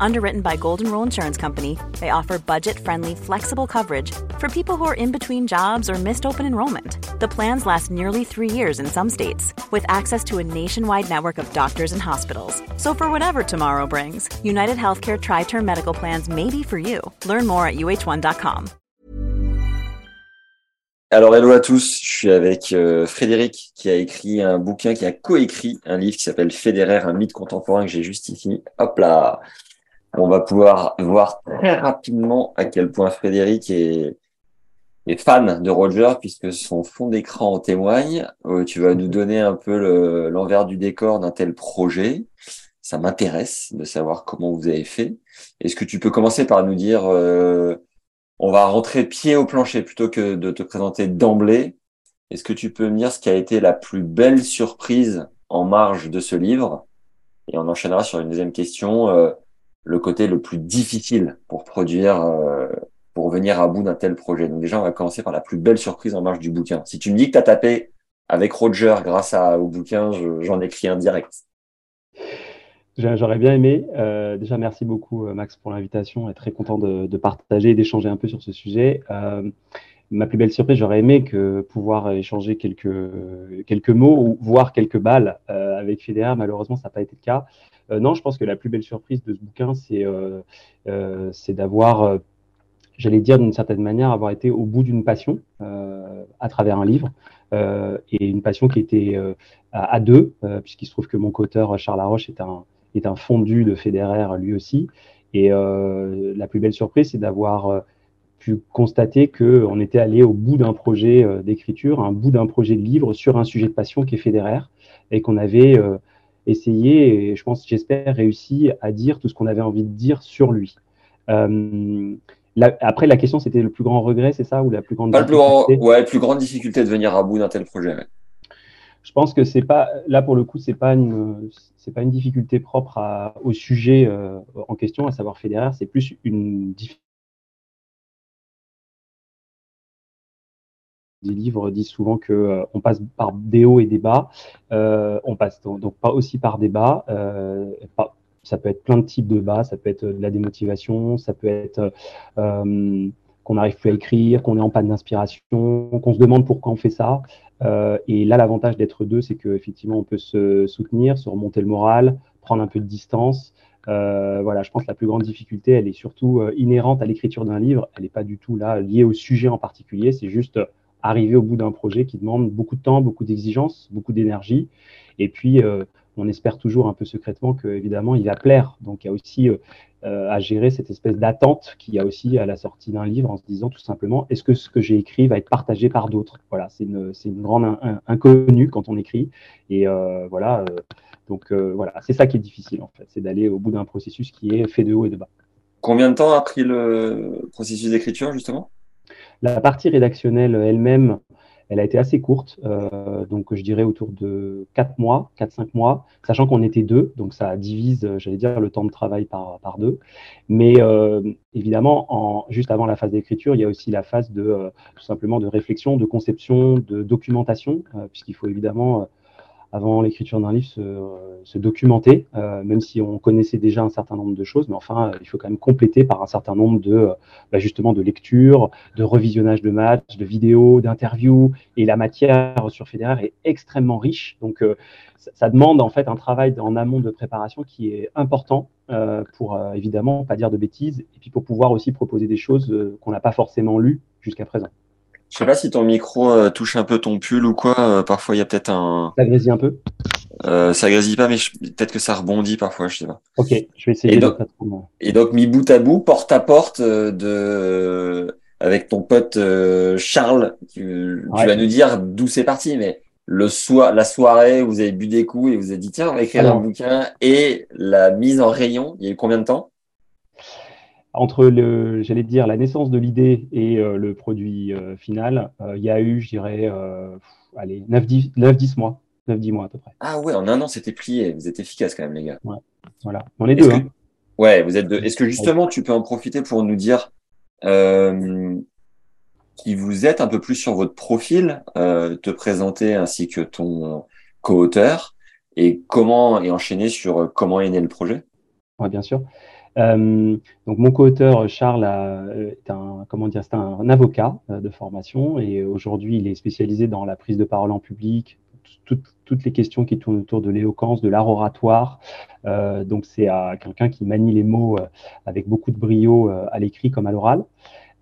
Underwritten by Golden Rule Insurance Company, they offer budget friendly, flexible coverage for people who are in between jobs or missed open enrollment. The plans last nearly three years in some states, with access to a nationwide network of doctors and hospitals. So, for whatever tomorrow brings, United Healthcare Tri Term Medical Plans may be for you. Learn more at uh1.com. Alors, hello à tous, je suis avec euh, Frédéric qui a écrit un bouquin, qui a coécrit un livre qui s'appelle Fédéraire, un mythe contemporain que j'ai juste ici. Hop là On va pouvoir voir très rapidement à quel point Frédéric est, fan de Roger puisque son fond d'écran en témoigne. Euh, tu vas nous donner un peu l'envers du décor d'un tel projet. Ça m'intéresse de savoir comment vous avez fait. Est-ce que tu peux commencer par nous dire... Euh, on va rentrer pied au plancher plutôt que de te présenter d'emblée. Est-ce que tu peux me dire ce qui a été la plus belle surprise en marge de ce livre? Et on enchaînera sur une deuxième question, euh, le côté le plus difficile pour produire, euh, pour venir à bout d'un tel projet. Donc déjà, on va commencer par la plus belle surprise en marge du bouquin. Si tu me dis que tu as tapé avec Roger grâce au bouquin, j'en écris un direct. J'aurais bien aimé. Euh, déjà, merci beaucoup, euh, Max, pour l'invitation. Très content de, partager et d'échanger un peu sur ce sujet. Ma plus belle surprise, j'aurais aimé que pouvoir échanger quelques, quelques mots ou voir quelques balles euh, avec Fédéraire. Malheureusement, ça n'a pas été le cas. Euh, non, je pense que la plus belle surprise de ce bouquin, c'est euh, d'avoir, j'allais dire d'une certaine manière, avoir été au bout d'une passion à travers un livre. et une passion qui était à, deux, puisqu'il se trouve que mon co-auteur Charles Laroche est un, est un fondu de Federer lui aussi. Et la plus belle surprise, c'est d'avoir pu constater qu'on était allé au bout d'un projet euh, d'écriture, un bout d'un projet de livre sur un sujet de passion qui est Federer, et qu'on avait essayé, et je pense, j'espère, réussi à dire tout ce qu'on avait envie de dire sur lui. après, la question, c'était le plus grand regret, c'est ça, ou la plus grande Pas difficulté le plus Ouais, plus grande difficulté de venir à bout d'un tel projet. Je pense que c'est pas, là pour le coup, c'est pas une, c'est pas une difficulté propre à, au sujet euh, en question, à savoir Federer, c'est plus une difficulté. Des livres disent souvent que euh, on passe par des hauts et des bas. Euh, on passe donc, pas aussi par des bas. Euh, ça peut être plein de types de bas. Ça peut être de la démotivation. Ça peut être qu'on n'arrive plus à écrire, qu'on est en panne d'inspiration, qu'on se demande pourquoi on fait ça. Et là, l'avantage d'être deux, c'est qu'effectivement, on peut se soutenir, se remonter le moral, prendre un peu de distance. Voilà, je pense que la plus grande difficulté, elle est surtout inhérente à l'écriture d'un livre. Elle n'est pas du tout là liée au sujet en particulier. C'est juste arriver au bout d'un projet qui demande beaucoup de temps, beaucoup d'exigences, beaucoup d'énergie. Et puis, euh, on espère toujours un peu secrètement qu'évidemment, il va plaire. Donc, il y a aussi euh, à gérer cette espèce d'attente qu'il y a aussi à la sortie d'un livre en se disant tout simplement est-ce que ce que j'ai écrit va être partagé par d'autres? Voilà, c'est une, une, grande inconnue quand on écrit. Et euh, voilà, euh, donc euh, voilà, c'est ça qui est difficile en fait, c'est d'aller au bout d'un processus qui est fait de haut et de bas. Combien de temps a pris le processus d'écriture justement? La partie rédactionnelle elle-même, elle a été assez courte, euh, donc je dirais autour de 4 mois, 4-5 mois, sachant qu'on était deux, donc ça divise, j'allais dire, le temps de travail par, par deux. Mais euh, évidemment, en, juste avant la phase d'écriture, il y a aussi la phase de euh, tout simplement de réflexion, de conception, de documentation, euh, puisqu'il faut évidemment avant l'écriture d'un livre, se, se documenter, euh, même si on connaissait déjà un certain nombre de choses, mais enfin, euh, il faut quand même compléter par un certain nombre de, euh, bah, justement, de lectures, de revisionnage de matchs, de vidéos, d'interviews, et la matière sur Federer est extrêmement riche, donc euh, ça, demande en fait un travail en amont de préparation qui est important euh, pour évidemment pas dire de bêtises, et puis pour pouvoir aussi proposer des choses qu'on n'a pas forcément lues jusqu'à présent. Je sais pas si ton micro euh, touche un peu ton pull ou quoi. Euh, parfois, il y a peut-être un. Ça grésille un peu. Euh, ça grésille pas, mais peut-être que ça rebondit parfois, je sais pas. Ok, je vais essayer. Et donc, et donc mis bout à bout, porte à porte, euh, de avec ton pote Charles, tu, ouais. tu vas nous dire d'où c'est parti, mais le soir, la soirée, vous avez bu des coups et vous avez dit tiens, on va écrire Alors. un bouquin et la mise en rayon. Il y a eu combien de temps? Entre le, j'allais dire, la naissance de l'idée et euh, le produit euh, final, euh, il y a eu, je dirais, allez, 9-10 mois. 9-10 mois à peu près. Ah ouais, en un an, c'était plié. Vous êtes efficace quand même, les gars. Ouais. Voilà. On est deux. Hein. Ouais, vous êtes deux. Est-ce que justement, tu peux en profiter pour nous dire qui vous êtes un peu plus sur votre profil, te présenter ainsi que ton co-auteur et comment et enchaîner sur comment est né le projet? Oui, bien sûr. Euh, donc mon co-auteur Charles est un comment dire, c'est un, avocat de formation et aujourd'hui il est spécialisé dans la prise de parole en public, toutes les questions qui tournent autour de l'éloquence, de l'art oratoire. Euh, donc c'est à quelqu'un qui manie les mots euh, avec beaucoup de brio euh, à l'écrit comme à l'oral.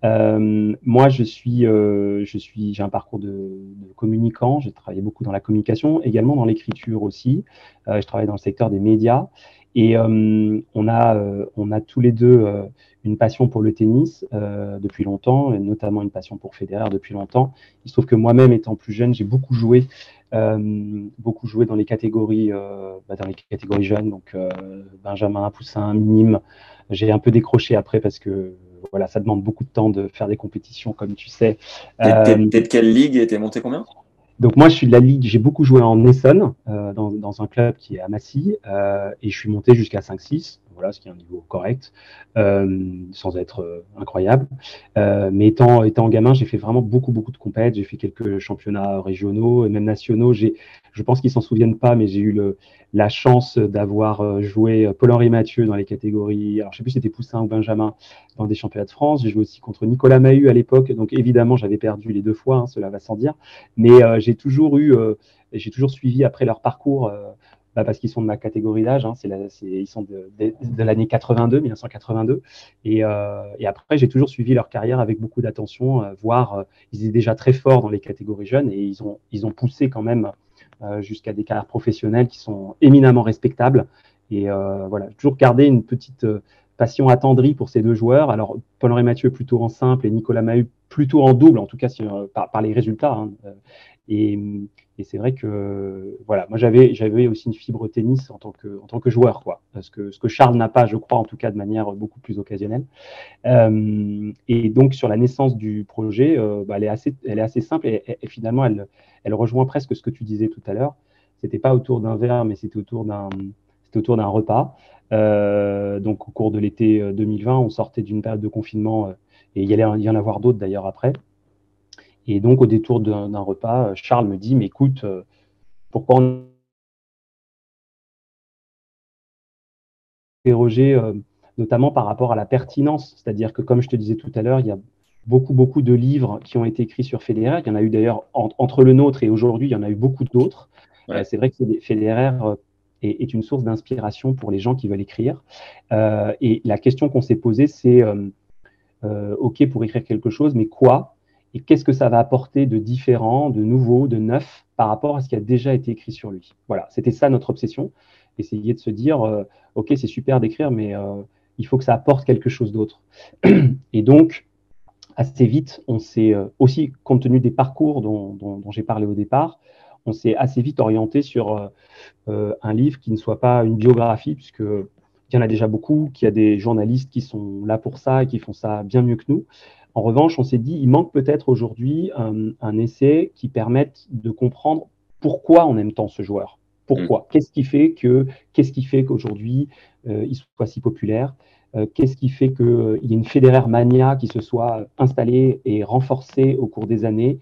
moi, je suis, je suis, j'ai un parcours de, de communicant. J'ai travaillé beaucoup dans la communication, également dans l'écriture aussi. je travaille dans le secteur des médias et on a, on a tous les deux une passion pour le tennis depuis longtemps, et notamment une passion pour Federer depuis longtemps. Il se trouve que moi-même, étant plus jeune, j'ai beaucoup joué euh, beaucoup joué dans les catégories, euh, bah, dans les catégories jeunes, donc euh, Benjamin, Poussin, Minime. J'ai un peu décroché après parce que voilà, ça demande beaucoup de temps de faire des compétitions, comme tu sais. T'es de quelle ligue et t'es monté combien? Donc moi, je suis de la ligue, j'ai beaucoup joué en Essonne, dans, dans, un club qui est à Massy, et je suis monté jusqu'à 5-6 voilà, ce qui est un niveau correct, euh, sans être euh, incroyable. Euh, mais étant, gamin, j'ai fait vraiment beaucoup, beaucoup de compètes. J'ai fait quelques championnats régionaux et même nationaux. Je pense qu'ils s'en souviennent pas, mais j'ai eu la chance d'avoir joué Paul-Henri Mathieu dans les catégories, alors je sais plus si c'était Poussin ou Benjamin, dans des championnats de France. J'ai joué aussi contre Nicolas Mahut à l'époque. Donc évidemment, j'avais perdu les deux fois, hein, cela va sans dire. Mais j'ai toujours eu, j'ai toujours suivi après leur parcours bah, parce qu'ils sont de ma catégorie d'âge. Hein, ils sont de, de, l'année 82, 1982. Et, euh, et après, j'ai toujours suivi leur carrière avec beaucoup d'attention, euh, voire euh, ils étaient déjà très forts dans les catégories jeunes et ils ont, ils ont poussé quand même euh, jusqu'à des carrières professionnelles qui sont éminemment respectables. Et euh, voilà, toujours gardé une petite passion attendrie pour ces deux joueurs. Alors, Paul-Henri Mathieu plutôt en simple et Nicolas Mahut plutôt en double, en tout cas par, les résultats. Hein. Et, et c'est vrai que voilà, moi j'avais j'avais aussi une fibre tennis en tant que en tant que joueur quoi, parce que ce que Charles n'a pas, je crois en tout cas de manière beaucoup plus occasionnelle. Euh, et donc sur la naissance du projet, euh, bah, elle est assez elle est assez simple et, finalement elle elle rejoint presque ce que tu disais tout à l'heure. C'était pas autour d'un verre, mais c'était autour d'un c'était autour d'un repas. Euh, donc au cours de l'été 2020, on sortait d'une période de confinement et il y allait y en avoir d'autres d'ailleurs après. Et donc, au détour d'un repas, Charles me dit, mais écoute, euh, pourquoi on interroger euh, notamment par rapport à la pertinence, c'est-à-dire que comme je te disais tout à l'heure, il y a beaucoup, beaucoup de livres qui ont été écrits sur Federer. Il y en a eu d'ailleurs entre le nôtre et aujourd'hui, il y en a eu beaucoup d'autres. Euh, c'est vrai que Federer est, une source d'inspiration pour les gens qui veulent écrire. et la question qu'on s'est posée, c'est OK pour écrire quelque chose, mais quoi? Et qu'est-ce que ça va apporter de différent, de nouveau, de neuf par rapport à ce qui a déjà été écrit sur lui? Voilà, c'était ça notre obsession, essayer de se dire, euh, ok, c'est super d'écrire, mais euh, il faut que ça apporte quelque chose d'autre. Et donc, assez vite, on s'est euh, aussi, compte tenu des parcours dont, j'ai parlé au départ, on s'est assez vite orienté sur un livre qui ne soit pas une biographie, puisque il y en a déjà beaucoup, qu'il y a des journalistes qui sont là pour ça et qui font ça bien mieux que nous. En revanche, on s'est dit, il manque peut-être aujourd'hui un, essai qui permette de comprendre pourquoi on aime tant ce joueur. Pourquoi? Mm. Qu'est-ce qui fait que qu'est-ce qui fait qu'aujourd'hui euh, il soit si populaire? Euh, Qu'est-ce qui fait qu'il euh, y ait une fédéraire mania qui se soit installée et renforcée au cours des années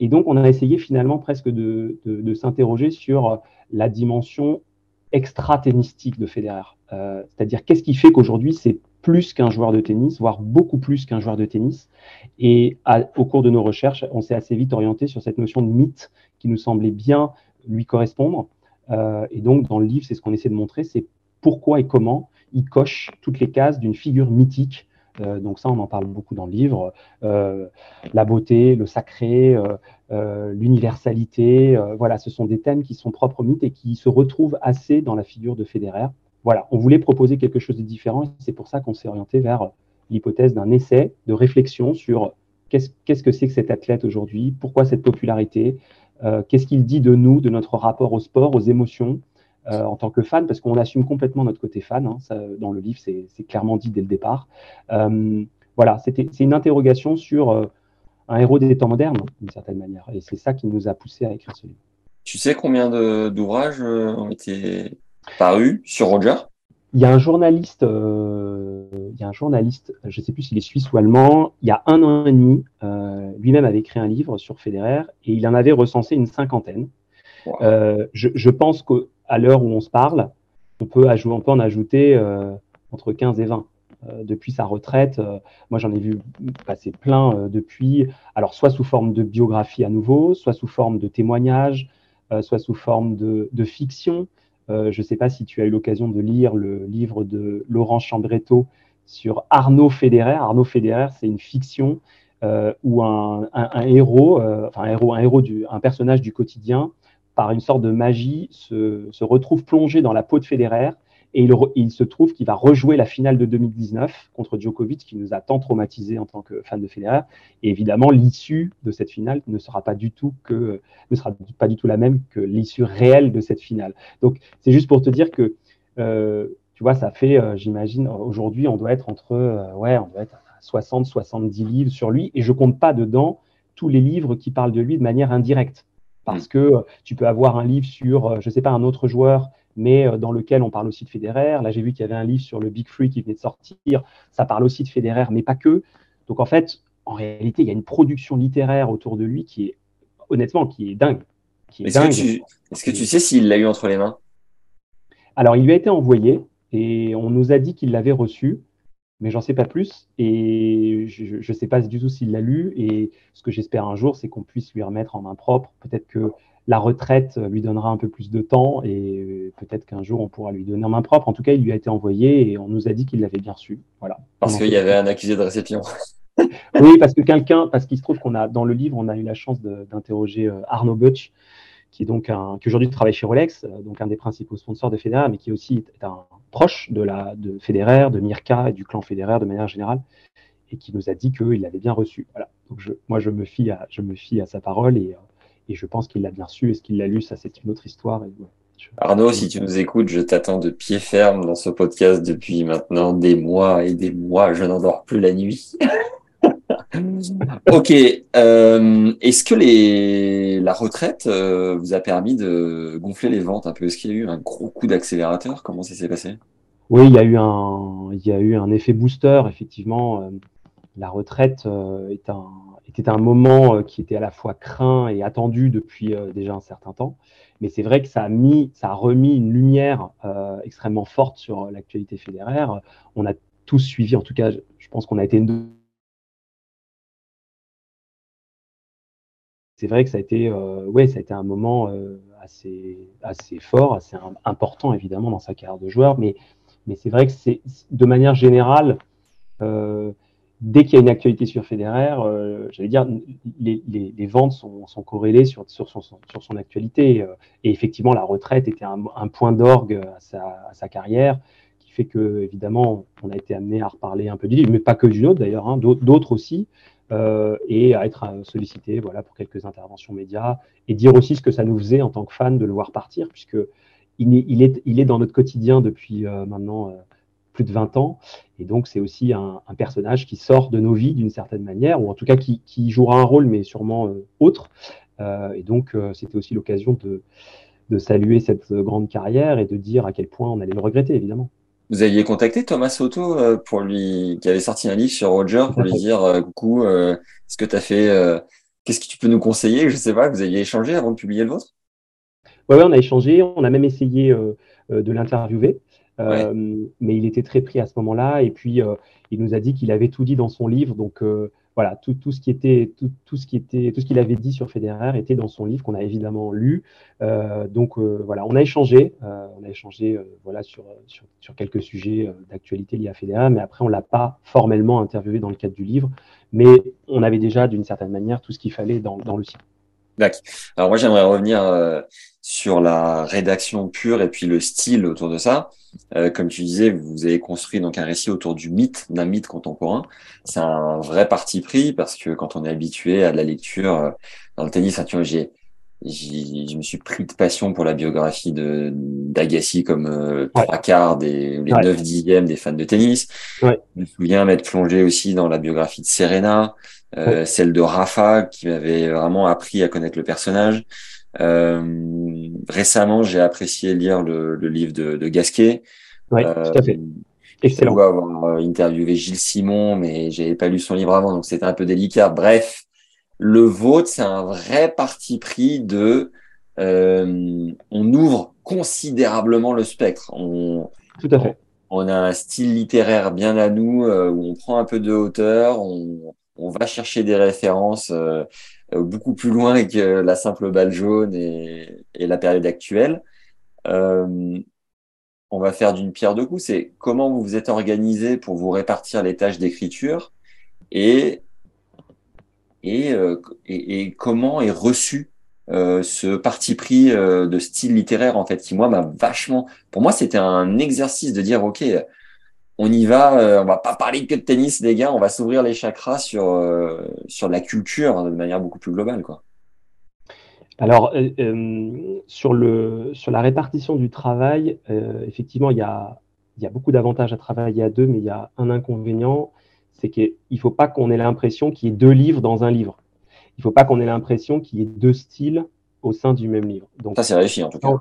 Et donc, on a essayé finalement presque de, s'interroger sur la dimension extra-tennistique de Federer. C'est-à-dire, qu'est-ce qui fait qu'aujourd'hui, c'est plus qu'un joueur de tennis, voire beaucoup plus qu'un joueur de tennis? Et au cours de nos recherches, on s'est assez vite orienté sur cette notion de mythe qui nous semblait bien lui correspondre. Euh, et donc, dans le livre, c'est ce qu'on essaie de montrer, c'est pourquoi et comment il coche toutes les cases d'une figure mythique. Euh, donc ça, on en parle beaucoup dans le livre. Euh, la beauté, le sacré, l'universalité, voilà, ce sont des thèmes qui sont propres au mythe et qui se retrouvent assez dans la figure de Federer voilà, on voulait proposer quelque chose de différent. C'est pour ça qu'on s'est orienté vers l'hypothèse d'un essai de réflexion sur qu'est-ce que c'est que cet athlète aujourd'hui, pourquoi cette popularité, euh, qu'est-ce qu'il dit de nous, de notre rapport au sport, aux émotions euh, en tant que fan, parce qu'on assume complètement notre côté fan. Hein, dans le livre, c'est clairement dit dès le départ. Euh, voilà, c'est une interrogation sur un héros des temps modernes, d'une certaine manière. Et c'est ça qui nous a poussé à écrire ce livre. Tu sais combien d'ouvrages ont été paru sur Roger? Il y a un journaliste, euh, il y a un journaliste, je ne sais plus s'il est suisse ou allemand, il y a un an et demi, euh, lui-même avait écrit un livre sur Federer et il en avait recensé une cinquantaine. Je, je, pense qu'à l'heure où on se parle, on peut, en ajouter entre 15 et 20. Euh, depuis sa retraite. Euh, moi, j'en ai vu passer plein euh, depuis. Alors, soit sous forme de biographie à nouveau, soit sous forme de témoignages, soit sous forme de, fiction. je ne sais pas si tu as eu l'occasion de lire le livre de Laurent Chambretto sur Arnaud Federer. Arnaud Federer, c'est une fiction où un, héros, enfin un héros, un héros du, un personnage du quotidien, par une sorte de magie, se, retrouve plongé dans la peau de Federer et il, se trouve qu'il va rejouer la finale de 2019 contre Djokovic, qui nous a tant traumatisés en tant que fans de Federer. Et évidemment, l'issue de cette finale ne sera pas du tout que ne sera pas du tout la même que l'issue réelle de cette finale. Donc, c'est juste pour te dire que euh, tu vois, ça fait, euh, j'imagine, aujourd'hui, on doit être entre euh, ouais, on doit être 60, 70 livres sur lui, et je compte pas dedans tous les livres qui parlent de lui de manière indirecte. Parce mm. que tu peux avoir un livre sur, je sais pas, un autre joueur mais euh, dans lequel on parle aussi de Federer. Là, j'ai vu qu'il y avait un livre sur le Big Free qui venait de sortir. Ça parle aussi de Federer, mais pas que. Donc, en fait, en réalité, il y a une production littéraire autour de lui qui est, honnêtement, qui est dingue. Est-ce que, tu sais s'il l'a eu entre les mains? Alors, il lui a été envoyé et on nous a dit qu'il l'avait reçu, mais j'en sais pas plus. Et je ne sais pas du tout s'il l'a lu. Et ce que j'espère un jour, c'est qu'on puisse lui remettre en main propre. Peut-être que la retraite lui donnera un peu plus de temps et peut-être qu'un jour on pourra lui donner en main propre. En tout cas, il lui a été envoyé et on nous a dit qu'il l'avait bien reçu. Voilà. Parce qu'il y avait un accusé de réception. oui, parce que quelqu'un, parce qu'il se trouve qu'on a dans le livre, on a eu la chance d'interroger euh, Arnaud Butch, qui est donc un, qui aujourd'hui travaille chez Rolex, euh, donc un des principaux sponsors de Federer, mais qui aussi est un proche de la de Federer, de Mirka et du clan Federer de manière générale, et qui nous a dit qu'il l'avait bien reçu. Voilà. Donc moi, je me fie à, je me fie à sa parole et euh, et je pense qu'il l'a bien su. Est-ce qu'il l'a lu Ça, c'est une autre histoire. Arnaud, si tu nous écoutes, je t'attends de pied ferme dans ce podcast depuis maintenant des mois et des mois. Je n'endors plus la nuit. ok. Euh, est-ce que les... la retraite euh, vous a permis de gonfler les ventes un peu? Est-ce qu'il y a eu un gros coup d'accélérateur? Comment ça s'est passé? Oui, il y a eu un, il y a eu un effet booster. Effectivement, euh, la retraite est un, était un moment euh, qui était à la fois craint et attendu depuis euh, déjà un certain temps. Mais c'est vrai que ça a mis, ça a remis une lumière euh, extrêmement forte sur l'actualité fédéraire. On a tous suivi, en tout cas, je pense qu'on a été c'est vrai que ça a été, ouais, ça a été un moment assez, assez fort, assez important évidemment dans sa carrière de joueur, mais, mais c'est vrai que c'est de manière générale, dès qu'il y a une actualité sur Federer, euh, j'allais dire, les, ventes sont, sont, corrélées sur, son, actualité. Euh, et effectivement, la retraite était un, point d'orgue à sa, carrière, qui fait que, évidemment, on a été amené à reparler un peu du livre, mais pas que d'une autre d'ailleurs, hein, d'autres aussi, euh, et à être euh, sollicité voilà, pour quelques interventions médias, et dire aussi ce que ça nous faisait en tant que fan de le voir partir, puisque il est, il est, il est dans notre quotidien depuis euh, maintenant plus de 20 ans. Et donc, c'est aussi un, personnage qui sort de nos vies d'une certaine manière, ou en tout cas qui, jouera un rôle, mais sûrement autre. Et donc, c'était aussi l'occasion de, de, saluer cette grande carrière et de dire à quel point on allait le regretter, évidemment. Vous aviez contacté Thomas Soto pour lui, qui avait sorti un livre sur Roger, pour lui dire coucou, est-ce que tu as fait, qu'est-ce que tu peux nous conseiller? Je sais pas, vous aviez échangé avant de publier le vôtre? Oui, ouais, on a échangé, on a même essayé de l'interviewer. Euh, mais il était très pris à ce moment-là. Et puis, euh, il nous a dit qu'il avait tout dit dans son livre. Donc, euh, voilà, tout, tout, ce qui était, tout, tout ce qui était, tout ce qu'il avait dit sur Federer était dans son livre qu'on a évidemment lu. donc, voilà, on a échangé, on a échangé, voilà, sur, sur, sur quelques sujets d'actualité liés à Federer. Mais après, on l'a pas formellement interviewé dans le cadre du livre. Mais on avait déjà, d'une certaine manière, tout ce qu'il fallait dans, dans le site. D'accord. Alors moi j'aimerais revenir sur la rédaction pure et puis le style autour de ça. Euh, comme tu disais, vous avez construit donc un récit autour du mythe, d'un mythe contemporain. C'est un vrai parti pris parce que quand on est habitué à de la lecture euh, dans le tennis, hein, tu je me suis pris de passion pour la biographie de d'Agassi comme euh, trois quarts des les neuf dixièmes des fans de tennis. Ouais. Je me souviens m'être plongé aussi dans la biographie de Serena, euh, celle de Rafa qui m'avait vraiment appris à connaître le personnage. Euh, récemment, j'ai apprécié lire le, le livre de, de Gasquet. Oui, tout à fait. Euh, Excellent. Je avoir euh, interviewé Gilles Simon, mais j'avais pas lu son livre avant, donc c'était un peu délicat. Bref, Le vôtre, c'est un vrai parti pris de euh, on ouvre considérablement le spectre. On, Tout à fait. On a un style littéraire bien à nous euh, où on prend un peu de hauteur, on, va chercher des références euh, beaucoup plus loin que la simple balle jaune et, la période actuelle. on va faire d'une pierre deux coups. C'est comment vous vous êtes organisé pour vous répartir les tâches d'écriture et, et, et, comment est reçu euh, ce parti pris euh, de style littéraire en fait qui moi m'a vachement pour moi c'était un exercice de dire ok on y va euh, on va pas parler que de tennis les gars on va s'ouvrir les chakras sur sur la culture hein, de manière beaucoup plus globale quoi. Alors sur le sur la répartition du travail effectivement il y a il y a beaucoup d'avantages à travailler à deux mais il y a un inconvénient c'est qu'il ne faut pas qu'on ait l'impression qu'il y ait deux livres dans un livre il ne faut pas qu'on ait l'impression qu'il y ait deux styles au sein du même livre. Donc, ça, c'est réussi en tout cas.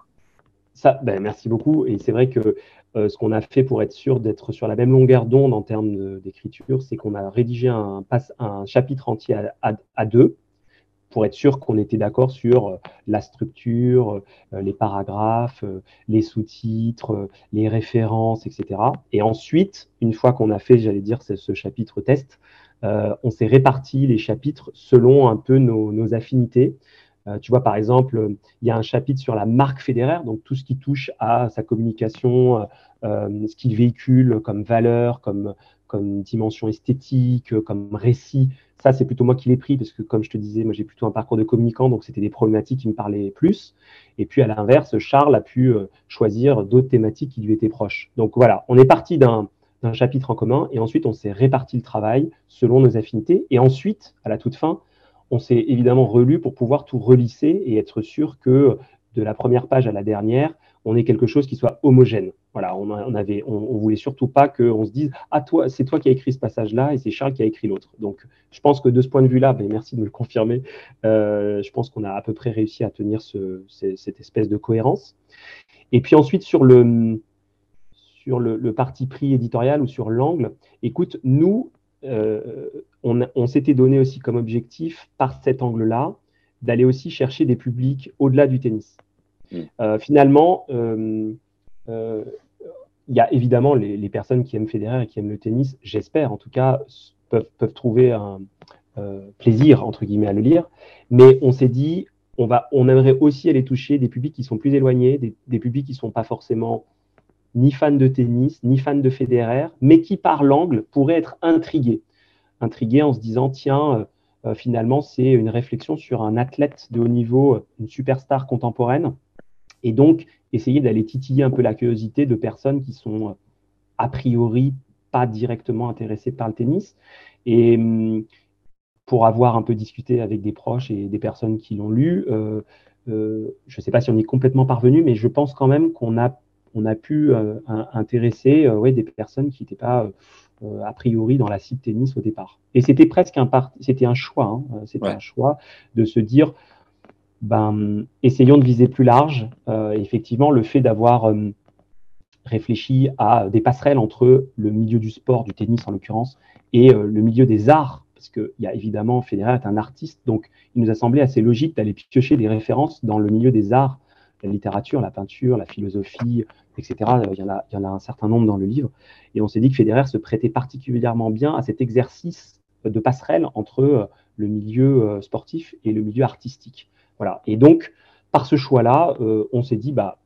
Ça, ben, merci beaucoup. Et c'est vrai que euh, ce qu'on a fait pour être sûr d'être sur la même longueur d'onde en termes d'écriture, c'est qu'on a rédigé un, un, chapitre entier à, deux pour être sûr qu'on était d'accord sur euh, la structure, euh, les paragraphes, les sous-titres, les références, etc. Et ensuite, une fois qu'on a fait, j'allais dire, ce chapitre test, euh, on s'est réparti les chapitres selon un peu nos, affinités. Euh, tu vois, par exemple, il y a un chapitre sur la marque fédéraire, donc tout ce qui touche à sa communication, euh, ce qu'il véhicule comme valeur, comme, comme dimension esthétique, comme récit. Ça, c'est plutôt moi qui l'ai pris parce que, comme je te disais, moi j'ai plutôt un parcours de communicant, donc c'était des problématiques qui me parlaient plus. Et puis à l'inverse, Charles a pu choisir d'autres thématiques qui lui étaient proches. Donc voilà, on est parti d'un d'un chapitre en commun, et ensuite on s'est réparti le travail selon nos affinités, et ensuite, à la toute fin, on s'est évidemment relu pour pouvoir tout relisser et être sûr que de la première page à la dernière, on ait quelque chose qui soit homogène. Voilà, on, on avait, on, voulait surtout pas qu'on se dise ah toi, c'est toi qui as écrit ce passage-là et c'est Charles qui a écrit l'autre. Donc, je pense que de ce point de vue-là, ben, merci de me le confirmer. Euh, je pense qu'on a à peu près réussi à tenir ce, cette espèce de cohérence. Et puis ensuite sur le sur le, parti pris éditorial ou sur l'angle. Écoute, nous, euh, on, s'était donné aussi comme objectif, par cet angle-là, d'aller aussi chercher des publics au-delà du tennis. Mm. Euh, finalement, euh, il y a évidemment les, personnes qui aiment Federer et qui aiment le tennis, j'espère en tout cas, peuvent, trouver un plaisir, entre guillemets, à le lire. Mais on s'est dit, on, va, on aimerait aussi aller toucher des publics qui sont plus éloignés, des, publics qui ne sont pas forcément ni fan de tennis, ni fan de Federer, mais qui par l'angle pourrait être intrigué. Intrigué en se disant, tiens, euh, euh, finalement, c'est une réflexion sur un athlète de haut niveau, euh, une superstar contemporaine, et donc essayer d'aller titiller un peu la curiosité de personnes qui sont a priori pas directement intéressées par le tennis. Et hum, pour avoir un peu discuté avec des proches et des personnes qui l'ont lu, je ne sais pas si on est complètement parvenu, mais je pense quand même qu'on a on a pu euh, intéresser euh, des personnes qui n'étaient pas euh, a priori dans la cible tennis au départ. Et c'était presque un, c'était un choix, hein. c'était un choix de se dire, ben, essayons de viser plus large. effectivement, le fait d'avoir réfléchi à des passerelles entre le milieu du sport, du tennis en l'occurrence, et le milieu des arts, parce qu'il y a évidemment, Federer est un artiste, donc il nous a semblé assez logique d'aller piocher des références dans le milieu des arts la littérature, la peinture, la philosophie, etc. Il y, en a, il y en a un certain nombre dans le livre. Et on s'est dit que Federer se prêtait particulièrement bien à cet exercice de passerelle entre euh, le milieu euh, sportif et le milieu artistique. Voilà. Et donc, par ce choix-là, euh, on s'est dit, bah,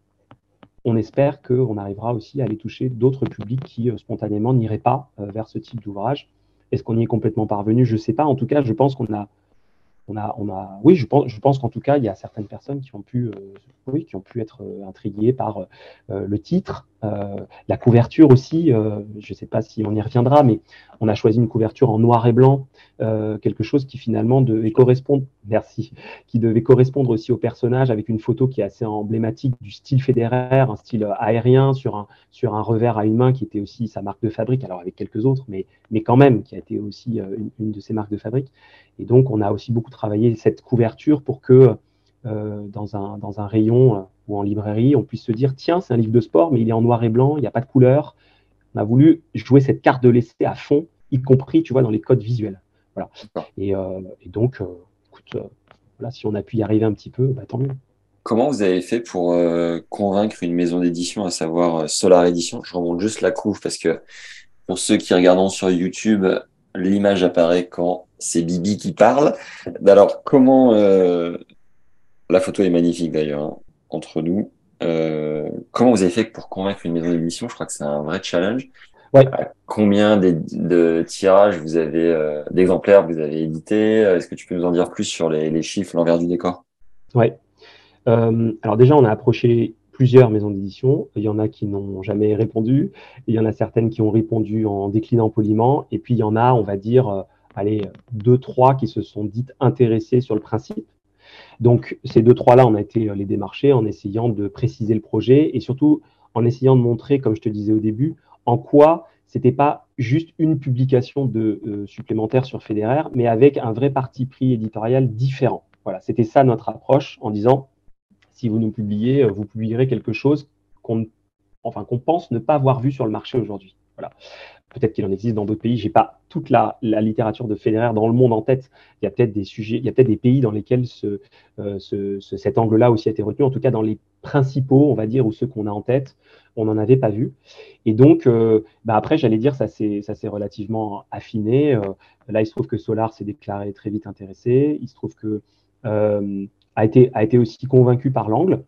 on espère qu'on arrivera aussi à aller toucher d'autres publics qui spontanément n'iraient pas vers ce type d'ouvrage. Est-ce qu'on y est complètement parvenu? Je ne sais pas. En tout cas, je pense qu'on a on a, on a, oui, je pense, je pense qu'en tout cas, il y a certaines personnes qui ont pu, euh, oui, qui ont pu être euh, intriguées par euh, le titre, la couverture aussi. je ne sais pas si on y reviendra, mais on a choisi une couverture en noir et blanc, quelque chose qui finalement devait correspondre, merci, qui devait correspondre aussi au personnage avec une photo qui est assez emblématique du style fédéraire, un style aérien sur un, sur un revers à une main qui était aussi sa marque de fabrique, alors avec quelques autres, mais, mais quand même qui a été aussi une, une de ses marques de fabrique. Et donc, on a aussi beaucoup travaillé cette couverture pour que euh, dans, un, dans un rayon euh, ou en librairie, on puisse se dire, tiens, c'est un livre de sport, mais il est en noir et blanc, il n'y a pas de couleur. On a voulu jouer cette carte de l'essai à fond, y compris, tu vois, dans les codes visuels. Voilà. Et, euh, donc, si on a pu y arriver un petit peu, bah, tant mieux. Comment vous avez fait pour convaincre une maison d'édition, à savoir Solar Edition? Je remonte juste la couve parce que pour ceux qui regardent sur YouTube, l'image apparaît quand c'est Bibi qui parle. Alors, comment la photo est magnifique d'ailleurs hein, entre nous. comment vous avez fait pour convaincre une maison d'édition? Je crois que c'est un vrai challenge. Ouais. Combien de, tirages vous avez, euh, d'exemplaires vous avez édité Est-ce que tu peux nous en dire plus sur les, chiffres, l'envers du décor? Ouais. Euh, alors déjà, on a approché plusieurs maisons d'édition. Il y en a qui n'ont jamais répondu. Il y en a certaines qui ont répondu en déclinant poliment. Et puis il y en a, on va dire, euh, allez, deux, trois qui se sont dites intéressées sur le principe. Donc ces deux, trois-là, on a été les démarcher en essayant de préciser le projet et surtout en essayant de montrer, comme je te disais au début, en quoi c'était pas juste une publication de, euh, supplémentaire sur Federer, mais avec un vrai parti pris éditorial différent. Voilà, c'était ça notre approche en disant si vous nous publiez, euh, vous publierez quelque chose qu'on enfin, qu'on pense ne pas avoir vu sur le marché aujourd'hui. Voilà. Peut-être qu'il en existe dans d'autres pays. J'ai pas toute la, littérature de Federer dans le monde en tête. Il y a peut-être des sujets, il y a peut-être des pays dans lesquels euh, ce, cet angle-là aussi a été retenu. En tout cas, dans les principaux, on va dire, ou ceux qu'on a en tête, on n'en avait pas vu. Et donc, euh, bah après, j'allais dire, ça s'est relativement affiné. Euh, là, il se trouve que Solar s'est déclaré très vite intéressé. Il se trouve que a été, a été aussi convaincu par l'angle.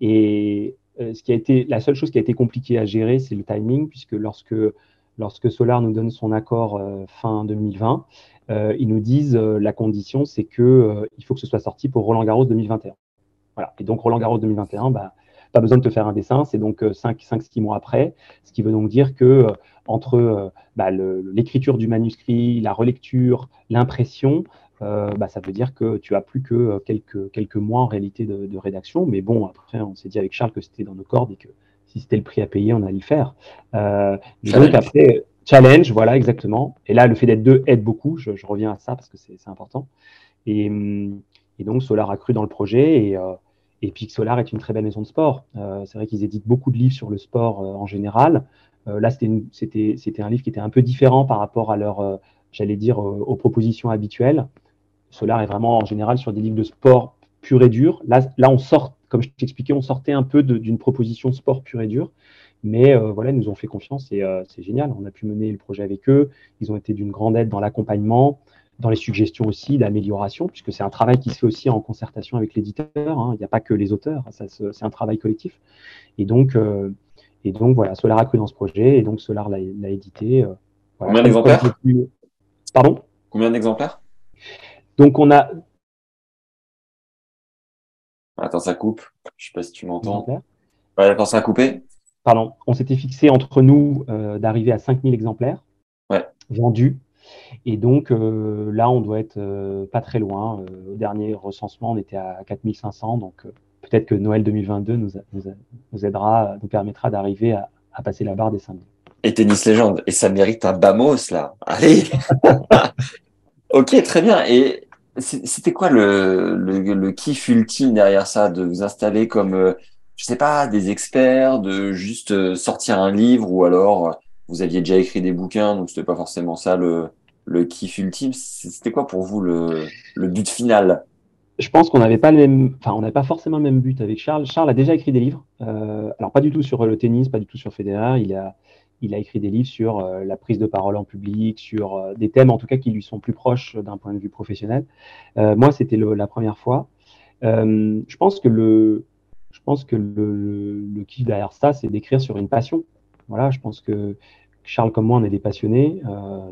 et ce qui a été, la seule chose qui a été compliquée à gérer, c'est le timing, puisque lorsque lorsque Solar nous donne son accord euh, fin 2020, euh, ils nous disent euh, la condition, c'est que il faut que ce soit sorti pour Roland Garros 2021. Voilà. Et donc Roland Garros 2021, bah, pas besoin de te faire un dessin, c'est donc 5-6 mois après, ce qui veut donc dire que entre bah, l'écriture du manuscrit, la relecture, l'impression, bah, ça veut dire que tu as plus que quelques, quelques mois en réalité de, de rédaction. Mais bon, après, on s'est dit avec Charles que c'était dans nos cordes et que si c'était le prix à payer, on allait le faire. Euh, donc après, challenge, voilà, exactement. Et là, le fait d'être deux aide beaucoup. Je, reviens à ça parce que c'est important. Et, et, donc, Solar a cru dans le projet et, euh, et puis Solar est une très belle maison de sport. Euh, c'est vrai qu'ils éditent beaucoup de livres sur le sport en général. là, c'était un livre qui était un peu différent par rapport à leur, j'allais dire, aux propositions habituelles. Solar est vraiment en général sur des livres de sport pur et dur. Là, là on sort comme je t'expliquais, on sortait un peu d'une proposition sport pure et dure. Mais euh, voilà, ils nous ont fait confiance et euh, c'est génial. On a pu mener le projet avec eux. Ils ont été d'une grande aide dans l'accompagnement, dans les suggestions aussi d'amélioration, puisque c'est un travail qui se fait aussi en concertation avec l'éditeur. Hein. Il n'y a pas que les auteurs, c'est un travail collectif. Et donc, euh, et donc voilà, Solar a cru dans ce projet et donc Solar l'a édité. Combien d'exemplaires Pardon? Combien d'exemplaires? Donc on a Attends, ça coupe. Je sais pas si tu m'entends. Ouais, attends, ça a coupé. Pardon. On s'était fixé entre nous euh, d'arriver à 5000 exemplaires vendus. Et donc euh, là, on doit être euh, pas très loin. au dernier recensement, on était à 4500. Donc peut-être que Noël 2022 nous, nous, aidera, nous permettra d'arriver à, à, passer la barre des 5000. Et tennis légende. Et ça mérite un Bamos là. Allez. ok, très bien. Et c'était quoi le, kiff ultime derrière ça, de vous installer comme, euh, je sais pas, des experts, de juste euh, sortir un livre ou alors euh, vous aviez déjà écrit des bouquins, donc c'était pas forcément ça le, kiff ultime. C'était quoi pour vous le, but final? Je pense qu'on n'avait pas enfin, pas forcément le même but avec Charles. Charles a déjà écrit des livres, alors pas du tout sur le tennis, pas du tout sur Federer. Il a, il a écrit des livres sur euh, la prise de parole en public, sur euh, des thèmes en tout cas qui lui sont plus proches d'un point de vue professionnel. Euh, moi, c'était la première fois. je pense que le, je pense que le, kiff derrière ça, c'est d'écrire sur une passion. Voilà, je pense que Charles comme moi, on est des passionnés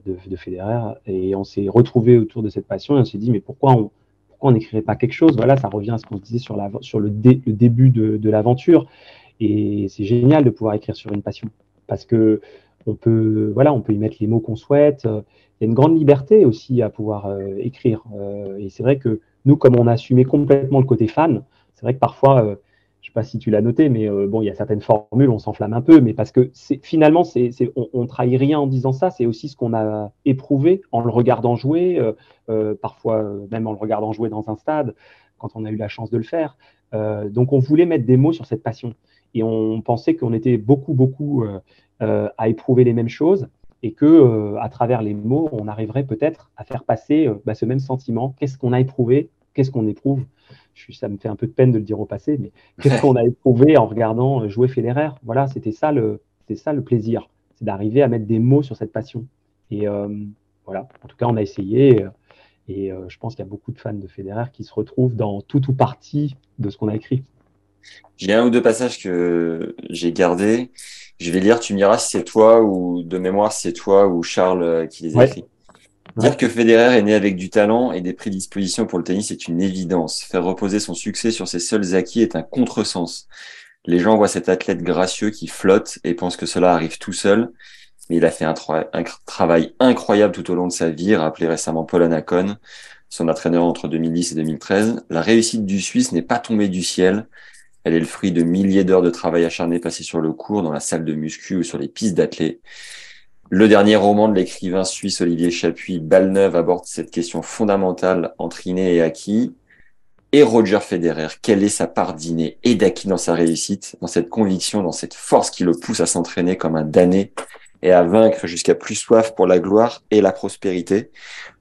de, de Federer et on s'est retrouvés autour de cette passion et on s'est dit mais pourquoi on pourquoi on n'écrirait pas quelque chose? Voilà, ça revient à ce qu'on disait sur, la, sur le, début de l'aventure et c'est génial de pouvoir écrire sur une passion parce que on peut, voilà, on peut y mettre les mots qu'on souhaite. Il y a une grande liberté aussi à pouvoir euh, écrire. Euh, et c'est vrai que nous, comme on a assumé complètement le côté fan, c'est vrai que parfois, euh, je ne sais pas si tu l'as noté, mais bon, il y a certaines formules, on s'enflamme un peu, mais parce que finalement, on, on trahit rien en disant ça. C'est aussi ce qu'on a éprouvé en le regardant jouer, parfois même en le regardant jouer dans un stade, quand on a eu la chance de le faire. donc, on voulait mettre des mots sur cette passion et on pensait qu'on était beaucoup, beaucoup euh, euh, à éprouver les mêmes choses. et que à travers les mots, on arriverait peut-être à faire passer bah, ce même sentiment. Qu'est-ce qu'on a éprouvé? Qu'est-ce qu'on éprouve? Je, Ça me fait un peu de peine de le dire au passé, mais qu'est-ce qu'on a éprouvé en regardant jouer Federer? Voilà, c'était ça le, c'était ça le plaisir, c'est d'arriver à mettre des mots sur cette passion. Et voilà, en tout cas, on a essayé. Et je pense qu'il y a beaucoup de fans de Federer qui se retrouvent dans tout ou partie de ce qu'on a écrit. J'ai un ou deux passages que j'ai gardés. Je vais lire, tu me diras si c'est toi ou de mémoire si c'est toi ou Charles euh, qui les a écrits. Dire que Federer est né avec du talent et des prédispositions pour le tennis est une évidence. Faire reposer son succès sur ses seuls acquis est un contresens. Les gens voient cet athlète gracieux qui flotte et pensent que cela arrive tout seul. Mais il a fait un, un travail incroyable tout au long de sa vie, rappelé récemment Paul Anacon, son entraîneur entre 2010 et 2013. La réussite du Suisse n'est pas tombée du ciel. Elle est le fruit de milliers d'heures de travail acharné passées sur le cours, dans la salle de muscu ou sur les pistes d'athlètes. Le dernier roman de l'écrivain suisse Olivier Chapuis, Balneuve, aborde cette question fondamentale entre inné et acquis. Et Roger Federer, quelle est sa part d'inné et d'acquis dans sa réussite, dans cette conviction, dans cette force qui le pousse à s'entraîner comme un damné et à vaincre jusqu'à plus soif pour la gloire et la prospérité?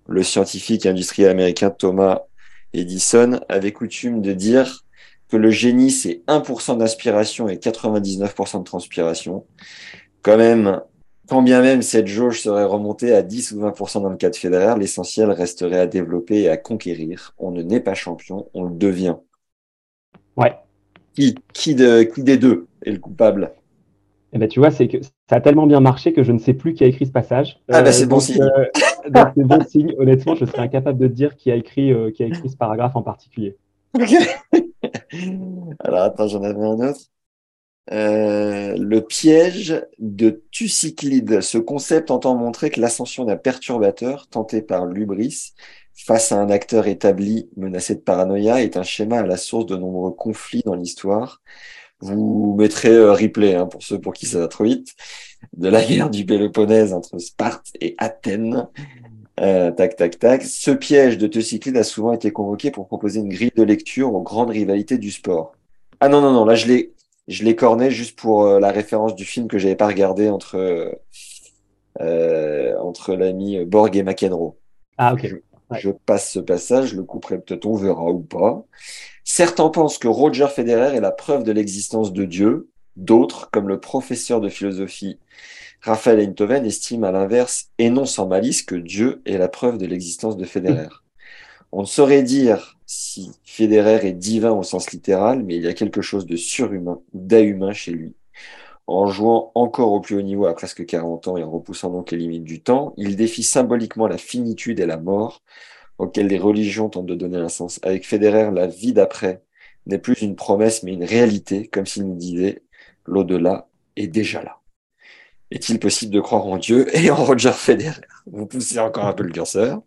Le scientifique et industriel américain Thomas Edison avait coutume de dire que le génie, c'est 1% d'inspiration et 99% de transpiration. Quand même, quand bien même cette jauge serait remontée à 10 ou 20% dans le cas de Federer, l'essentiel resterait à développer et à conquérir. On ne naît pas champion, on le devient. Ouais. Qui, qui, de, qui des deux est le coupable? Eh ben, tu vois, c'est que ça a tellement bien marché que je ne sais plus qui a écrit ce passage. Ah, bah, c'est bon signe. Euh, c'est bon signe. Honnêtement, je serais incapable de dire qui a écrit, euh, qui a écrit ce paragraphe en particulier. Alors, attends, j'en avais un autre. Euh, le piège de Thucyclide. Ce concept entend montrer que l'ascension d'un perturbateur tenté par l'ubris face à un acteur établi menacé de paranoïa est un schéma à la source de nombreux conflits dans l'histoire. Vous mettrez euh, replay hein, pour ceux pour qui ça va trop vite de la guerre du Péloponnèse entre Sparte et Athènes. Euh, tac, tac, tac. Ce piège de Thucyclide a souvent été convoqué pour proposer une grille de lecture aux grandes rivalités du sport. Ah non, non, non, là je l'ai, je l'ai corné juste pour euh, la référence du film que j'avais pas regardé entre, euh, entre l'ami Borg et McEnroe. Ah, ok. Je, passe ce passage, le couperai peut-être, on verra ou pas. Certains pensent que Roger Federer est la preuve de l'existence de Dieu. D'autres, comme le professeur de philosophie Raphaël Einthoven estime à l'inverse, et non sans malice, que Dieu est la preuve de l'existence de Federer. On ne saurait dire si Federer est divin au sens littéral, mais il y a quelque chose de surhumain, d'inhumain chez lui. En jouant encore au plus haut niveau à presque 40 ans et en repoussant donc les limites du temps, il défie symboliquement la finitude et la mort, auxquelles les religions tentent de donner un sens. Avec Federer, la vie d'après n'est plus une promesse, mais une réalité, comme s'il nous disait l'au-delà est déjà là. Est-il possible de croire en Dieu et en Roger Federer? Vous poussez encore un peu le curseur.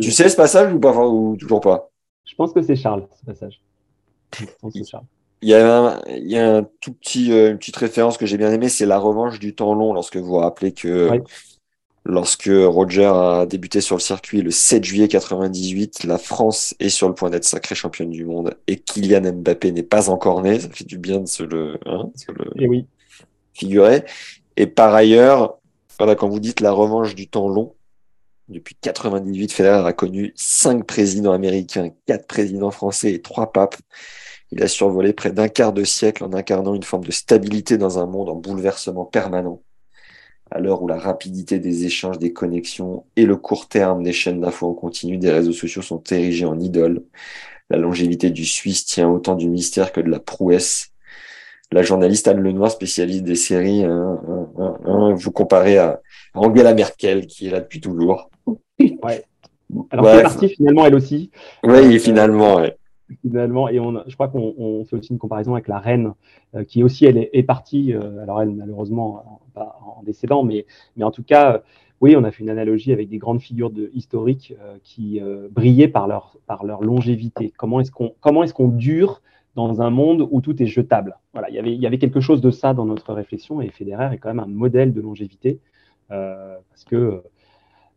tu sais ce passage ou, pas, ou toujours pas? Je pense que c'est Charles, ce passage. Il y a, il y a un tout petit, euh, une petite référence que j'ai bien aimée, c'est la revanche du temps long, lorsque vous vous rappelez que lorsque Roger a débuté sur le circuit le 7 juillet 98, la France est sur le point d'être sacrée championne du monde et Kylian Mbappé n'est pas encore né. Ça fait du bien de se le, hein, et oui. figurer. Et par ailleurs, quand vous dites la revanche du temps long, depuis 98, Federer a connu cinq présidents américains, quatre présidents français et trois papes. Il a survolé près d'un quart de siècle en incarnant une forme de stabilité dans un monde en bouleversement permanent. À l'heure où la rapidité des échanges, des connexions et le court terme des chaînes d'infos en continu des réseaux sociaux sont érigés en idole, la longévité du Suisse tient autant du mystère que de la prouesse la journaliste Anne Lenoir, spécialiste des séries, hein, hein, hein, vous comparez à Angela Merkel, qui est là depuis toujours. Ouais. Alors, c'est partie finalement, elle aussi. Oui, euh, finalement, ouais. Finalement, et on, je crois qu'on fait aussi une comparaison avec la reine, euh, qui aussi, elle est, partie, euh, alors elle, malheureusement, pas en décédant, mais, mais en tout cas, oui, on a fait une analogie avec des grandes figures de, historiques qui brillaient par leur, par leur longévité. Comment est-ce qu'on est qu'on dure dans un monde où tout est jetable. Voilà, il y, avait, quelque chose de ça dans notre réflexion et Federer est quand même un modèle de longévité euh, parce que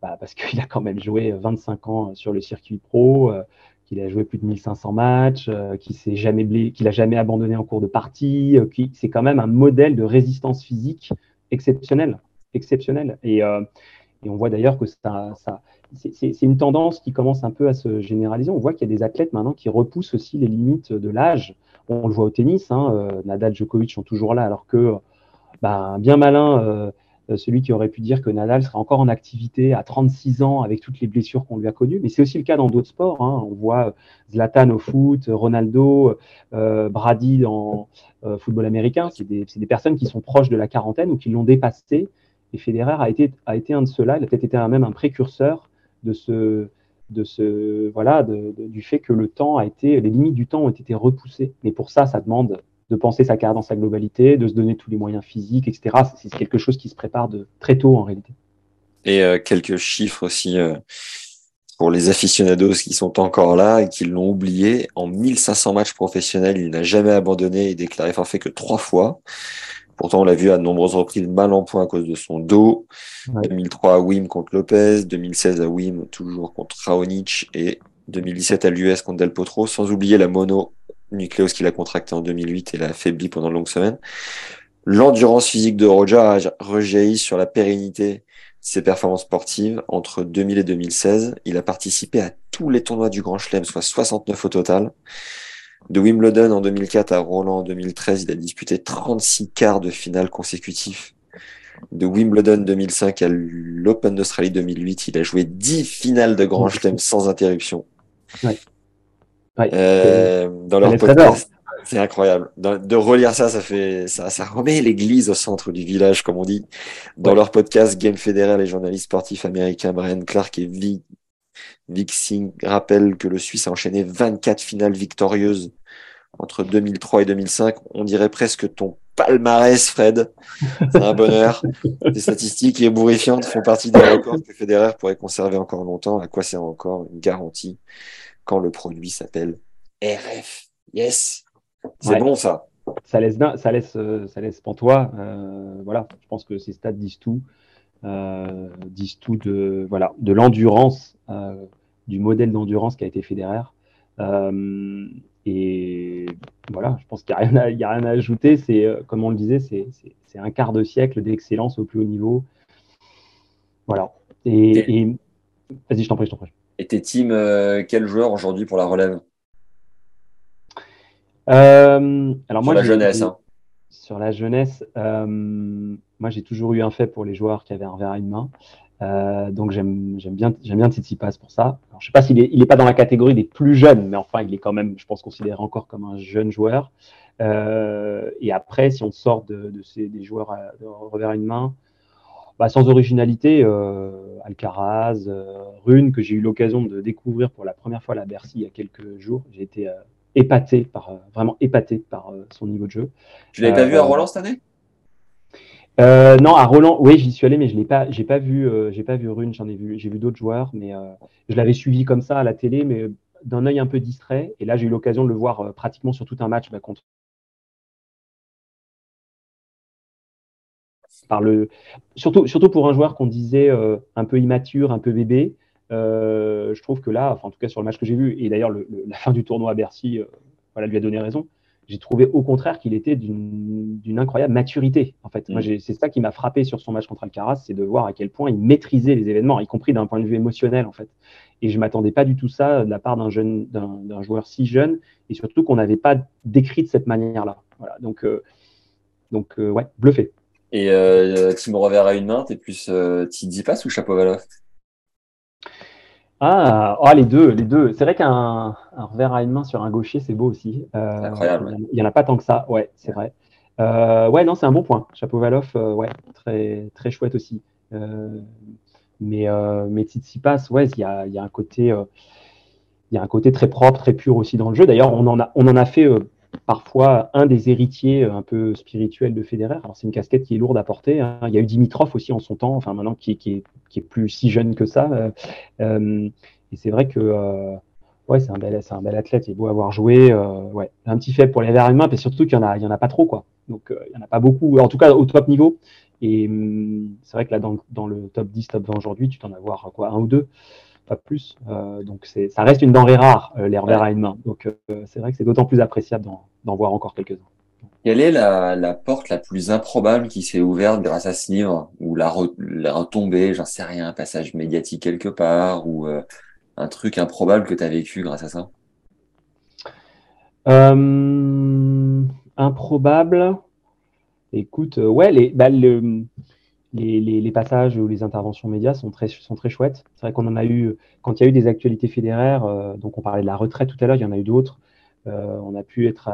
bah, parce qu'il a quand même joué 25 ans sur le circuit pro, euh, qu'il a joué plus de 1500 matchs, euh, qu'il s'est jamais qu'il a jamais abandonné en cours de partie, qui c'est quand même un modèle de résistance physique exceptionnel. exceptionnel. Et, on voit d'ailleurs que ça c'est une tendance qui commence un peu à se généraliser. On voit qu'il y a des athlètes maintenant qui repoussent aussi les limites de l'âge. On le voit au tennis, hein, Nadal, Djokovic sont toujours là, alors que bah, bien malin, euh, celui qui aurait pu dire que Nadal sera encore en activité à 36 ans avec toutes les blessures qu'on lui a connues. Mais c'est aussi le cas dans d'autres sports. Hein. On voit euh, Zlatan au foot, Ronaldo, euh, Brady dans euh, football américain. C'est des, des, personnes qui sont proches de la quarantaine ou qui l'ont dépassé. Et Federer a été, a été un de ceux-là. Il a peut-être été même un précurseur de ce, de ce voilà, du fait que le temps a été, les limites du temps ont été repoussées. Mais pour ça, ça demande de penser sa carrière dans sa globalité, de se donner tous les moyens physiques, etc. C'est quelque chose qui se prépare de très tôt en réalité. Et euh, quelques chiffres aussi euh, pour les aficionados qui sont encore là et qui l'ont oublié. En 1500 matchs professionnels, il n'a jamais abandonné et déclaré forfait que trois fois. Pourtant, on l'a vu à de nombreuses reprises mal en point à cause de son dos. 2003 à Wim contre Lopez, 2016 à Wim toujours contre Raonic et 2017 à l'US contre Del Potro, sans oublier la mono nucléos qu'il a contracté en 2008 et l'a affaibli pendant de longues semaines. L'endurance physique de Roger a rejailli sur la pérennité de ses performances sportives entre 2000 et 2016. Il a participé à tous les tournois du Grand Chelem, soit 69 au total. De Wimbledon en 2004 à Roland en 2013, il a disputé 36 quarts de finale consécutifs. De Wimbledon 2005 à l'Open d'Australie 2008, il a joué 10 finales de Grand Chelem sans interruption. Ouais. Euh, dans leur podcast. C'est incroyable. de relire ça, ça fait, ça, ça remet l'église au centre du village, comme on dit. Dans leur podcast Game Fédéral, les journalistes sportifs américains Brian Clark et Vic, Vic Singh rappellent que le Suisse a enchaîné 24 finales victorieuses entre 2003 et 2005. On dirait presque ton palmarès, Fred. C'est un bonheur. Des statistiques ébouriffiantes font partie des records que Federer pourrait conserver encore longtemps. À quoi sert encore une garantie quand le produit s'appelle RF. Yes, c'est bon ça. Ça laisse, ça laisse, euh, ça laisse pantois. Euh, voilà, je pense que ces stats disent tout, disent tout de voilà de l'endurance, du modèle d'endurance qui a été Federer. et voilà, je pense qu'il n'y a, a, rien à ajouter. C'est comme on le disait, c'est un quart de siècle d'excellence au plus haut niveau. Voilà. Et, et... vas-y, je t'en prie, je t'en prie. Et tes teams, euh, quel joueur aujourd'hui pour la relève? Euh, alors Sur la jeunesse. Hein. Sur la jeunesse, euh, moi j'ai toujours eu un fait pour les joueurs qui avaient un verre à une main. donc j'aime bien, bien Tsitsipas pour ça. je ne sais pas s'il n'est pas dans la catégorie des plus jeunes, mais enfin il est quand même, je pense, considéré encore comme un jeune joueur. et après, si on sort de, ces, des joueurs à, de revers à une main, bah, sans originalité, euh, Alcaraz, euh, Rune, que j'ai eu l'occasion de découvrir pour la première fois à la Bercy il y a quelques jours. J'ai été euh, épaté par, vraiment épaté par son niveau de jeu. Tu l'avais pas vu à Roland cette année? Non, à Roland, oui, j'y suis allé, mais je l'ai pas, j'ai pas vu, j'ai pas vu Rune, j'en ai vu, j'ai vu d'autres joueurs, mais je l'avais suivi comme ça à la télé, mais d'un œil un peu distrait. Et là, j'ai eu l'occasion de le voir pratiquement sur tout un match bah, contre par le surtout surtout pour un joueur qu'on disait euh, un peu immature, un peu bébé. Euh, je trouve que là, enfin, en tout cas sur le match que j'ai vu, et d'ailleurs la fin du tournoi à Bercy, euh, voilà, lui a donné raison. J'ai trouvé au contraire qu'il était d'une incroyable maturité. En fait, mm. c'est ça qui m'a frappé sur son match contre Alcaraz, c'est de voir à quel point il maîtrisait les événements, y compris d'un point de vue émotionnel, en fait. Et je m'attendais pas du tout ça de la part d'un jeune, d'un joueur si jeune, et surtout qu'on n'avait pas décrit de cette manière-là. Voilà. Donc, donc ouais, bluffé. Et euh, Timo Revers à une main, t'es plus euh, Tsitsipas ou Chapovalov ah, oh, les deux, les deux. C'est vrai qu'un revers à une main sur un gaucher, c'est beau aussi. Euh, incroyable. Il n'y en a pas tant que ça, ouais, c'est vrai. Euh, ouais, non, c'est un bon point. Chapovalov, euh, ouais, très, très chouette aussi. mais, mais Tsitsipas, ouais, il y a, y a, un côté, il y a un côté très propre, très pur aussi dans le jeu. D'ailleurs, on en a, on en a fait parfois un des héritiers un peu spirituels de Federer. Alors c'est une casquette qui est lourde à porter. Hein. Il y a eu Dimitrov aussi en son temps, enfin maintenant qui, qui, est, qui est, plus si jeune que ça. Euh, euh et c'est vrai que euh, ouais, c'est un bel, un bel athlète. Il est beau avoir joué. Euh, ouais, un petit faible pour les verres humains, mais surtout qu'il y en a, en a pas trop quoi. Donc il y en a pas beaucoup. En tout cas au top niveau. Et hum, c'est vrai que là dans, dans, le top 10, top 20 aujourd'hui, tu t'en as voir quoi un ou deux pas plus. Euh, donc ça reste une denrée rare, euh, les revers à une main. Donc euh, c'est vrai que c'est d'autant plus appréciable d'en, voir encore quelques-uns. Quelle est la, porte la plus improbable qui s'est ouverte grâce à ce livre Ou la, retombée, j'en sais rien, un passage médiatique quelque part, ou euh, un truc improbable que tu as vécu grâce à ça? Euh, Improbable Écoute, ouais, les, bah, les, les, passages ou les interventions médias sont très, sont très chouettes. C'est vrai qu'on en a eu, quand il y a eu des actualités fédéraires, donc on parlait de la retraite tout à l'heure, il y en a eu d'autres. on a pu être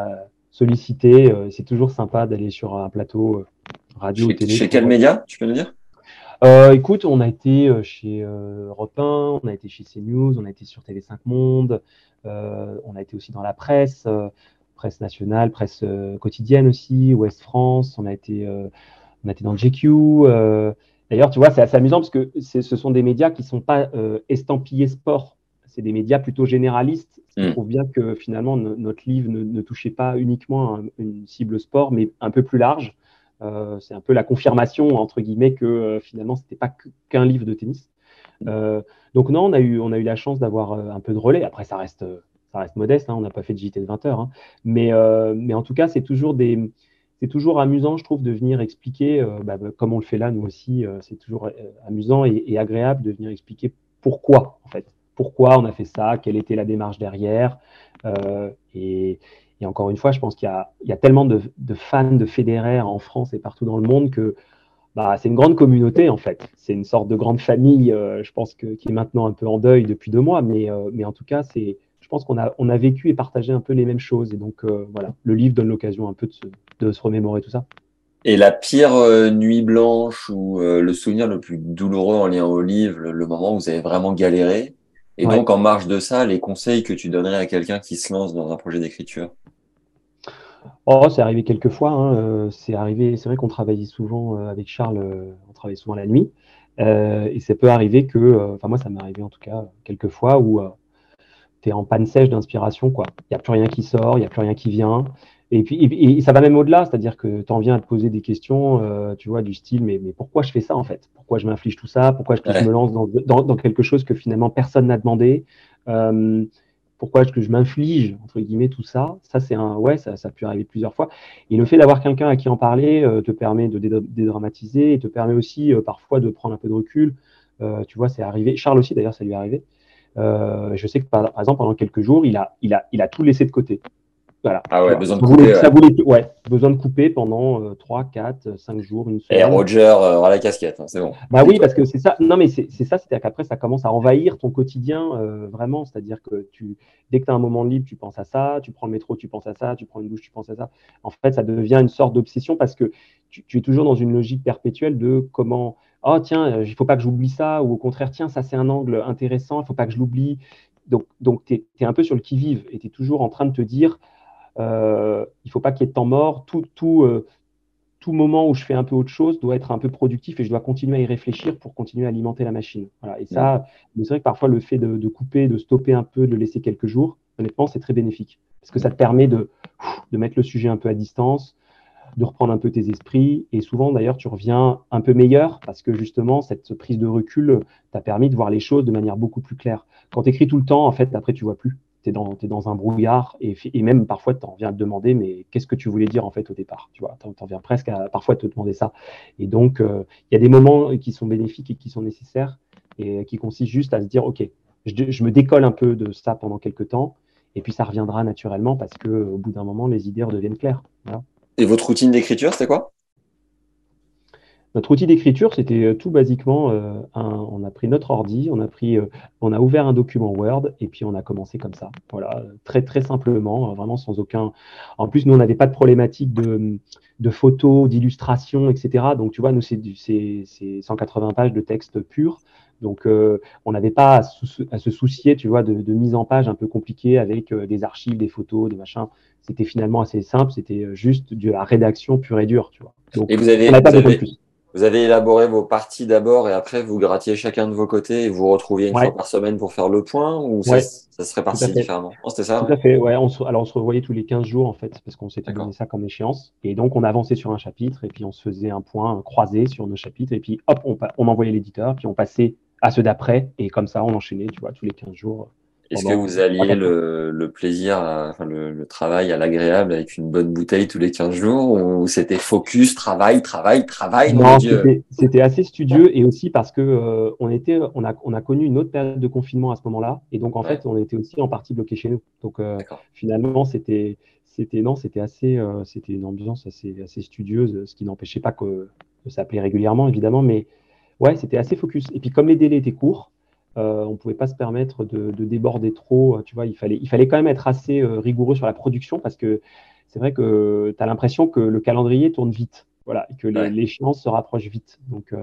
sollicité. Euh, c'est toujours sympa d'aller sur un plateau euh, radio chez, ou télé. Chez quel média, tu peux nous dire? Euh, écoute, on a été chez Europe 1, on a été chez CNews, on a été sur TV5 Monde, on a été aussi dans la presse, presse nationale, presse quotidienne aussi, Ouest France, on a été, on a été dans GQ. D'ailleurs, tu vois, c'est assez amusant parce que ce sont des médias qui ne sont pas estampillés sport c'est des médias plutôt généralistes, ce qui mm. prouve bien que finalement notre livre ne, touchait pas uniquement une cible sport, mais un peu plus large. Euh, c'est un peu la confirmation entre guillemets que euh, finalement c'était pas qu'un livre de tennis. Euh, donc non, on a eu on a eu la chance d'avoir un peu de relais. Après ça reste ça reste modeste, hein, on n'a pas fait de JT de 20 heures, hein. mais mais en tout cas c'est toujours des c'est toujours amusant, je trouve, de venir expliquer, bah, bah, comme on le fait là, nous aussi, c'est toujours amusant et, agréable de venir expliquer pourquoi, en fait pourquoi on a fait ça, quelle était la démarche derrière. Euh, et, encore une fois, je pense qu'il y, a tellement de, fans de Federer en France et partout dans le monde que bah, c'est une grande communauté en fait. C'est une sorte de grande famille, euh, je pense, que, qui est maintenant un peu en deuil depuis deux mois. Mais, euh, en tout cas, c'est, pense qu'on a, on a vécu et partagé un peu les mêmes choses. Et donc voilà, le livre donne l'occasion un peu de se, de se remémorer tout ça. Et la pire nuit blanche ou le souvenir le plus douloureux en lien au livre, le moment où vous avez vraiment galéré, et donc, en marge de ça, les conseils que tu donnerais à quelqu'un qui se lance dans un projet d'écriture? Oh, c'est arrivé quelques fois. Hein. Euh, c'est arrivé. C'est vrai qu'on travaillait souvent euh, avec Charles. Euh, on travaillait souvent la nuit, et ça peut arriver que. Enfin, moi, ça m'est arrivé en tout cas quelques fois où es en panne sèche d'inspiration. Quoi. Il n'y a plus rien qui sort, il n'y a plus rien qui vient. Et puis, et, ça va même au-delà, c'est-à-dire que tu en viens à te poser des questions, euh, tu vois, du style, mais, mais pourquoi je fais ça en fait? Pourquoi je m'inflige tout ça? Pourquoi je, me lance dans, dans, dans, quelque chose que finalement personne n'a demandé? Euh, Pourquoi est-ce que je m'inflige entre guillemets tout ça? Ça, c'est un, ouais, ça, ça a pu arriver plusieurs fois. Et le fait d'avoir quelqu'un à qui en parler euh, te permet de dédramatiser et te permet aussi parfois de prendre un peu de recul. Tu vois, c'est arrivé. Charles aussi, d'ailleurs, ça lui est arrivé. Je sais que par, par, exemple, pendant quelques jours, il a, il a, il a tout laissé de côté. Voilà. Ah ouais, besoin de couper. ouais. besoin de couper pendant 3, 4, 5 jours, une semaine. Et Roger euh, la casquette, hein, c'est bon. Bah oui, parce que c'est ça. Non, mais c'est ça, c'est-à-dire qu'après, ça commence à envahir ton quotidien euh, vraiment. C'est-à-dire que tu, dès que tu as un moment libre, tu penses à ça, tu prends le métro, tu penses à ça, tu prends une douche, tu penses à ça. En fait, ça devient une sorte d'obsession parce que tu, es toujours dans une logique perpétuelle de comment. Oh, tiens, euh, il ne faut pas que j'oublie ça, ou au contraire, tiens, ça c'est un angle intéressant, il ne faut pas que je l'oublie. Donc, donc tu es, es, un peu sur le qui-vive et tu es toujours en train de te dire, euh, il ne faut pas qu'il y ait de temps mort. Tout, tout, euh, tout moment où je fais un peu autre chose doit être un peu productif et je dois continuer à y réfléchir pour continuer à alimenter la machine. Voilà. Et ça, c'est vrai que parfois le fait de, couper, de stopper un peu, de le laisser quelques jours, honnêtement, c'est très bénéfique. Parce que ça te permet de, de mettre le sujet un peu à distance, de reprendre un peu tes esprits. Et souvent, d'ailleurs, tu reviens un peu meilleur parce que justement, cette prise de recul t'a permis de voir les choses de manière beaucoup plus claire. Quand tu écris tout le temps, en fait, après, tu vois plus tu es, dans un brouillard et, même parfois tu en viens à te demander mais qu'est-ce que tu voulais dire en fait au départ tu vois? En viens presque à parfois te demander ça. Et donc euh, il y a des moments qui sont bénéfiques et qui sont nécessaires et qui consistent juste à se dire ok je, me décolle un peu de ça pendant quelques temps et puis ça reviendra naturellement parce que au bout d'un moment les idées redeviennent claires et votre routine d'écriture c'est quoi? Notre outil d'écriture, c'était euh, tout basiquement, euh, on a pris notre ordi, on a pris, euh, on a ouvert un document Word et puis on a commencé comme ça. Voilà, très très simplement, vraiment sans aucun. En plus, nous on n'avait pas de problématique de, de photos, d'illustrations, etc. Donc tu vois, nous c'est 180 pages de texte pur. Donc, on n'avait pas à, se soucier, tu vois, de, mise en page un peu compliquée avec des archives, des photos, des machins. C'était finalement assez simple. C'était juste de la rédaction pure et dure, tu vois. Donc, et vous avez, on pas vous avez, plus. Vous avez élaboré vos parties d'abord et après vous grattiez chacun de vos côtés et vous retrouviez une fois par semaine pour faire le point ou ça, ça serait parti différemment? C'était ça Tout à fait, ouais. On alors on se revoyait tous les 15 jours en fait parce qu'on s'était donné ça comme échéance. Et donc on avançait sur un chapitre et puis on se faisait un point croisé sur nos chapitres et puis hop, on, on envoyait l'éditeur, puis on passait à ceux d'après et comme ça on enchaînait, tu vois, tous les 15 jours. Est-ce que vous alliez le, le plaisir, enfin le, le, travail à l'agréable avec une bonne bouteille tous les 15 jours ou c'était focus, travail, travail, travail Non, c'était assez studieux et aussi parce que euh, on était, on a, on a connu une autre période de confinement à ce moment-là et donc en fait on était aussi en partie bloqué chez nous. Donc euh, finalement c'était, c'était non, c'était assez, euh, c'était une ambiance assez, assez studieuse, ce qui n'empêchait pas que, que ça appelait régulièrement évidemment, mais ouais, c'était assez focus. Et puis comme les délais étaient courts euh, on ne pouvait pas se permettre de, déborder trop. Euh, tu vois, il fallait, il fallait quand même être assez euh, rigoureux sur la production parce que c'est vrai que tu as l'impression que le calendrier tourne vite. Voilà, et que l'échéance se rapproche vite. Donc,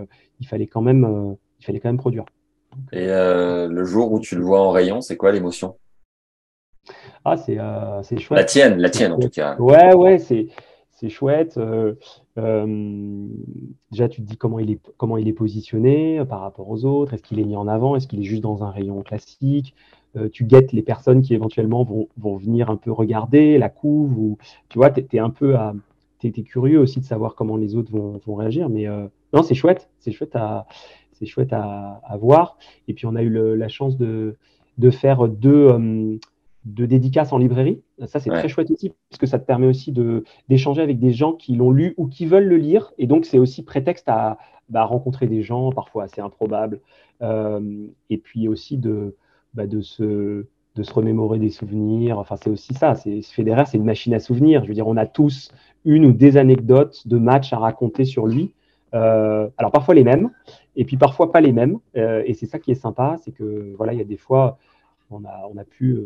il, fallait quand même, il fallait quand même produire. et le jour où tu le vois en rayon, c'est quoi l'émotion? Ah, c'est chouette. La tienne, la tienne en tout cas. Ouais, ouais, c'est c'est chouette. Euh, euh, déjà, tu te dis comment il est, comment il est positionné euh, par rapport aux autres. Est-ce qu'il est mis en avant Est-ce qu'il est juste dans un rayon classique Tu guettes les personnes qui éventuellement vont, venir un peu regarder la couve. Ou, tu vois, tu es, un peu curieux aussi de savoir comment les autres vont, réagir. Mais non, c'est chouette. C'est chouette à. Chouette voir. Et puis, on a eu la chance de faire deux, de dédicaces en librairie. Ça, c'est très chouette aussi, parce que ça te permet aussi d'échanger avec des gens qui l'ont lu ou qui veulent le lire. Et donc, c'est aussi prétexte à bah, rencontrer des gens, parfois assez improbables. Euh, et puis aussi de, bah, de, se, de se remémorer des souvenirs. Enfin, c'est aussi ça. Federer, c'est une machine à souvenirs. Je veux dire, on a tous une ou des anecdotes de matchs à raconter sur lui. Euh, alors, parfois les mêmes, et puis parfois pas les mêmes. Euh, et c'est ça qui est sympa, c'est que voilà, il y a des fois, on a, on a pu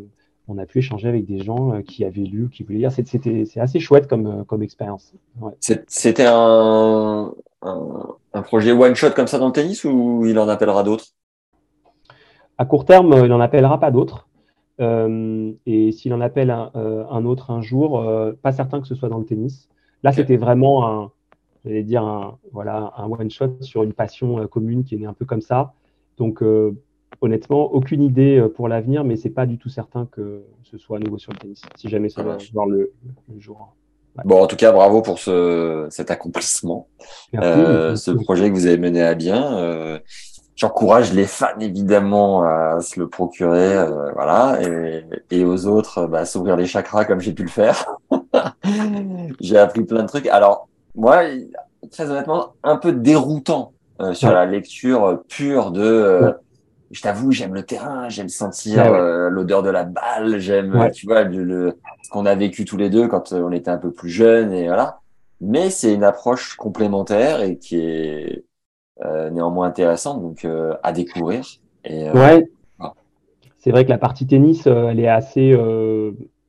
on a pu échanger avec des gens euh, qui avaient lu, qui voulaient lire. C'était, assez chouette comme, euh, comme expérience. C'était un, un, projet one-shot comme ça dans le tennis ou il en appellera d'autres? À court terme, il n'en appellera pas d'autres. Euh, et s'il en appelle un, autre un jour, pas certain que ce soit dans le tennis. Là, c'était vraiment un, j'allais dire, un, voilà, un one-shot sur une passion commune qui est née un peu comme ça. Donc, honnêtement, aucune idée euh, pour l'avenir, mais c'est pas du tout certain que ce soit à nouveau sur le tennis, si jamais ça va voir le, jour. Bon, en tout cas, bravo pour ce, cet accomplissement, euh, ce projet que vous avez mené à bien. Euh, J'encourage les fans évidemment à se le procurer, euh, voilà, et, et, aux autres bah, à s'ouvrir les chakras comme j'ai pu le faire. j'ai appris plein de trucs. Alors moi, très honnêtement, un peu déroutant euh, sur la lecture pure de je t'avoue, j'aime le terrain, j'aime sentir euh, l'odeur de la balle, j'aime, tu vois, le, ce qu'on a vécu tous les deux quand euh, on était un peu plus jeunes et voilà. Mais c'est une approche complémentaire et qui est euh, néanmoins intéressante, donc à découvrir. Et, ouais. C'est vrai que la partie tennis, elle est assez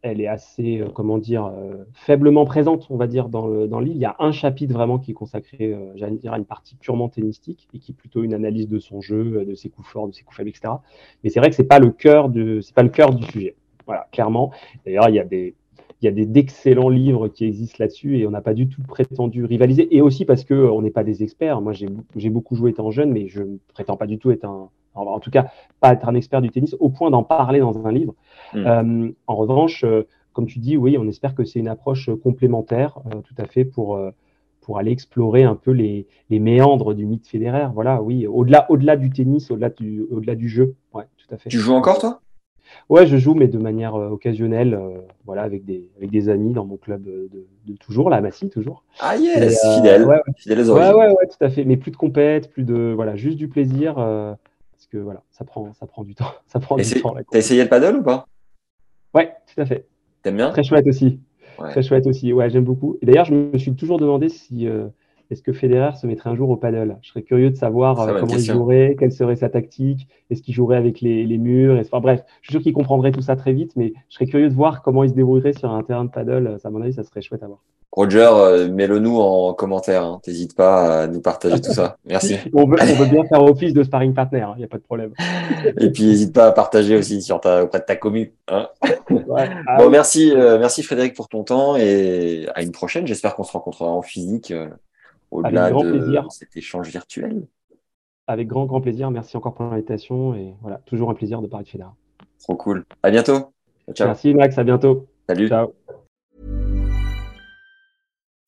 elle est assez, euh, comment dire, euh, faiblement présente, on va dire, dans le, dans livre. Il y a un chapitre vraiment qui est consacré, euh, j'allais dire, à une partie purement tennistique et qui est plutôt une analyse de son jeu, de ses coups forts, de ses coups faibles, etc. Mais c'est vrai que c'est pas pas le cœur du sujet. Voilà, clairement. D'ailleurs, il y a des, il y a d'excellents livres qui existent là-dessus et on n'a pas du tout prétendu rivaliser. Et aussi parce que on n'est pas des experts. Moi, j'ai beaucoup joué étant jeune, mais je ne prétends pas du tout être un, en tout cas pas être un expert du tennis au point d'en parler dans un livre. Hmm. Euh, en revanche, euh, comme tu dis, oui, on espère que c'est une approche complémentaire, euh, tout à fait, pour, pour aller explorer un peu les, les méandres du mythe fédéraire. Voilà, oui, au-delà au -delà du tennis, au-delà du, au -delà du jeu. Ouais, tout à fait. Tu joues encore, toi? Ouais, je joue, mais de manière occasionnelle, voilà, avec des, avec des amis dans mon club de, de toujours, la Massy, toujours. Ah yes, fidèle, ouais, fidèle aux ouais, ouais, ouais, tout à fait. Mais plus de compète, plus de, voilà, juste du plaisir voilà, ça prend, ça prend du temps. Ça prend du temps. T'as essayé le paddle ou pas? Ouais, tout à fait. T'aimes bien? Très chouette aussi. Très chouette aussi. Ouais, j'aime beaucoup. Et d'ailleurs, je me suis toujours demandé si euh, est-ce que Federer se mettrait un jour au paddle? Je serais curieux de savoir euh, comment il jouerait, quelle serait sa tactique, est-ce qu'il jouerait avec les, murs. Enfin bref, je suis sûr qu'il comprendrait tout ça très vite, mais je serais curieux de voir comment il se débrouillerait sur un terrain de paddle. À mon avis, ça serait chouette à voir. Roger, euh, mets-le nous en commentaire. Hein. T'hésites pas à nous partager tout ça. Merci. on, veut, bien faire office de sparring partner. Il hein. n'y a pas de problème. Et puis, n'hésite pas à partager aussi sur ta, auprès de ta commu. Hein. Ah bon, merci, euh, merci Frédéric pour ton temps et à une prochaine. J'espère qu'on se rencontrera en physique au-delà de cet échange virtuel. Avec grand, grand plaisir. Merci encore pour l'invitation. Et voilà, toujours un plaisir de parler de Federa. Trop cool. À bientôt. Ciao. Merci Max, à bientôt. Salut. Ciao.